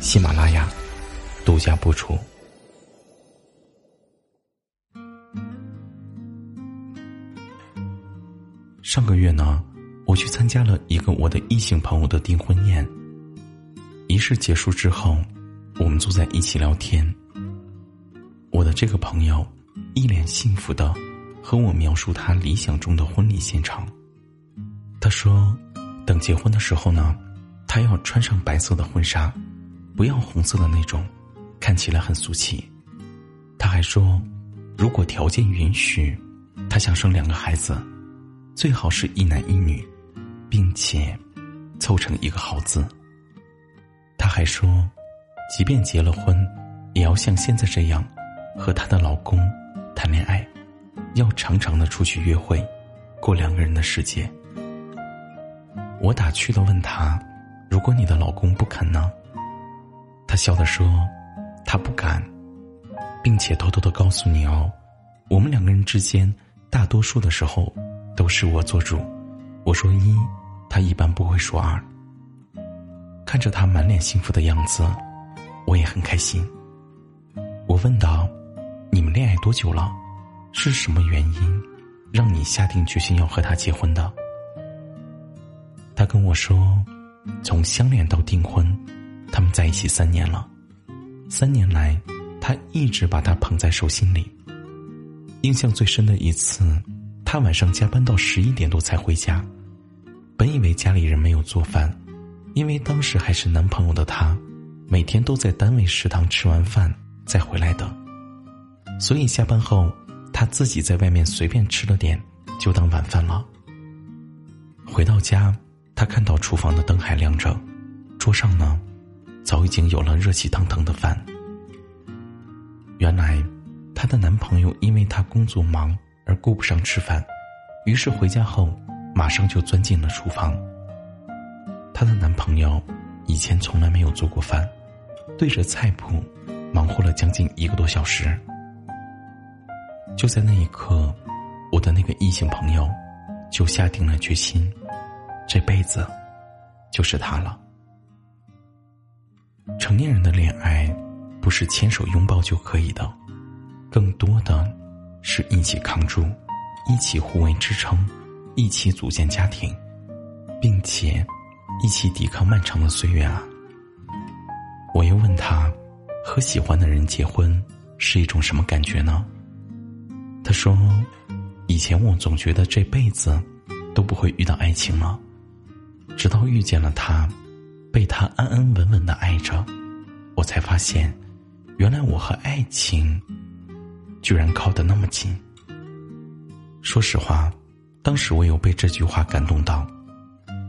喜马拉雅独家播出。上个月呢，我去参加了一个我的异性朋友的订婚宴。仪式结束之后，我们坐在一起聊天。我的这个朋友一脸幸福的和我描述他理想中的婚礼现场。他说，等结婚的时候呢，他要穿上白色的婚纱，不要红色的那种，看起来很俗气。他还说，如果条件允许，他想生两个孩子。最好是一男一女，并且凑成一个好字。她还说，即便结了婚，也要像现在这样和她的老公谈恋爱，要常常的出去约会，过两个人的世界。我打趣的问她：“如果你的老公不肯呢？”她笑着说：“他不敢，并且偷偷的告诉你哦，我们两个人之间大多数的时候。”都是我做主，我说一，他一般不会说二。看着他满脸幸福的样子，我也很开心。我问道：“你们恋爱多久了？是什么原因让你下定决心要和他结婚的？”他跟我说：“从相恋到订婚，他们在一起三年了。三年来，他一直把她捧在手心里。印象最深的一次。”他晚上加班到十一点多才回家，本以为家里人没有做饭，因为当时还是男朋友的他，每天都在单位食堂吃完饭再回来的，所以下班后他自己在外面随便吃了点就当晚饭了。回到家，他看到厨房的灯还亮着，桌上呢，早已经有了热气腾腾的饭。原来，她的男朋友因为她工作忙。而顾不上吃饭，于是回家后马上就钻进了厨房。她的男朋友以前从来没有做过饭，对着菜谱忙活了将近一个多小时。就在那一刻，我的那个异性朋友就下定了决心，这辈子就是他了。成年人的恋爱不是牵手拥抱就可以的，更多的。是一起扛住，一起互为支撑，一起组建家庭，并且一起抵抗漫长的岁月啊！我又问他，和喜欢的人结婚是一种什么感觉呢？他说：“以前我总觉得这辈子都不会遇到爱情了，直到遇见了他，被他安安稳稳的爱着，我才发现，原来我和爱情。”居然靠得那么近。说实话，当时我有被这句话感动到。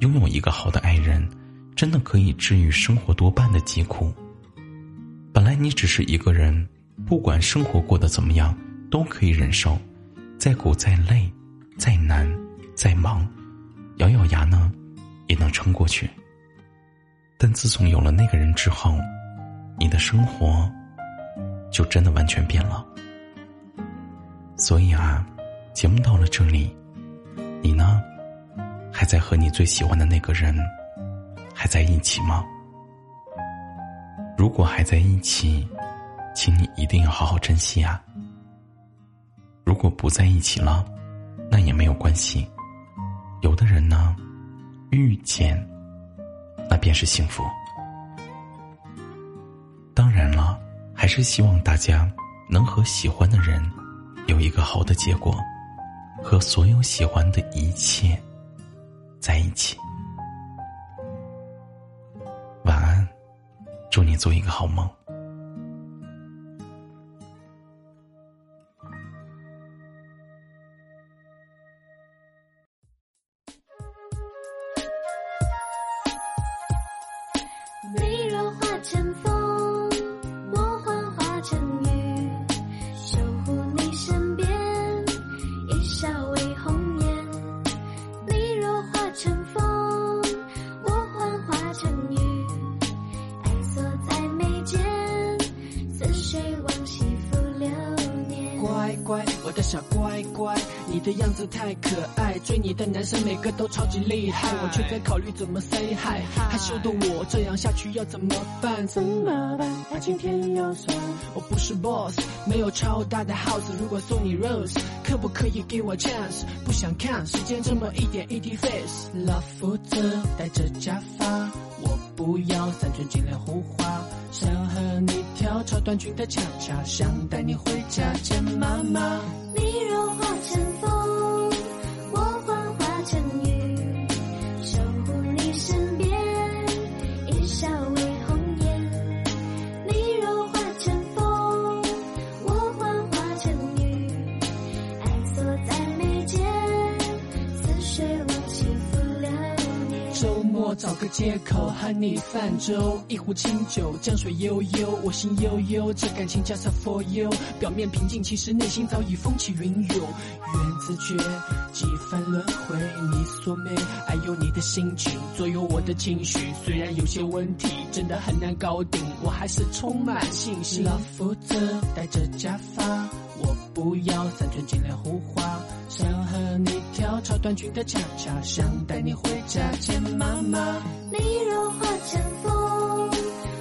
拥有一个好的爱人，真的可以治愈生活多半的疾苦。本来你只是一个人，不管生活过得怎么样，都可以忍受，再苦再累，再难再忙，咬咬牙呢，也能撑过去。但自从有了那个人之后，你的生活就真的完全变了。所以啊，节目到了这里，你呢，还在和你最喜欢的那个人还在一起吗？如果还在一起，请你一定要好好珍惜啊。如果不在一起了，那也没有关系。有的人呢，遇见，那便是幸福。当然了，还是希望大家能和喜欢的人。有一个好的结果，和所有喜欢的一切在一起。晚安，祝你做一个好梦。前方小乖乖，你的样子太可爱，追你的男生每个都超级厉害，我却在考虑怎么 say hi。害羞的我这样下去要怎么办？怎么办？爱情甜又酸。我不是 boss，没有超大的 house。如果送你 rose，可不可以给我 chance？不想看时间这么一点一滴 face。Love 负责戴着假发，我不要三寸金莲胡花。想和你跳超短裙的恰恰，想带你回家见妈妈。找个借口和你泛舟，一壶清酒，江水悠悠，我心悠悠，这感情 just for you。表面平静，其实内心早已风起云涌。缘字诀，几番轮回，你所美，还有你的心情左右我的情绪。虽然有些问题真的很难搞定，我还是充满信心。老夫子戴着假发，我不要三寸金莲胡花。想和你跳超短裙的恰恰，想带你回家见妈妈。你若化成风，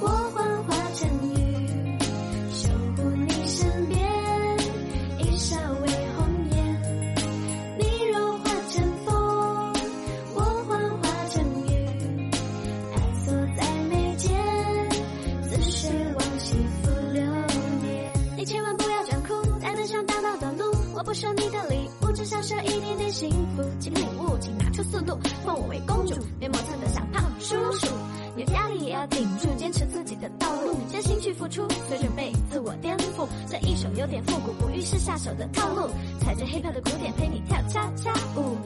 我幻化成雨，守护你身边，一笑为红颜。你若化成风，我幻化成雨，爱锁在眉间，似水往昔浮流年。你千万不要装酷，爱得像大。不收你的礼物，只想收一点点幸福。请礼物，请拿出速度，封我为公主，别磨蹭的小胖叔叔。有压力也要顶住，坚持自己的道路，真心去付出，随准备自我颠覆。这一首有点复古，不遇事下手的套路，踩着 hiphop 的鼓点陪你跳恰恰舞。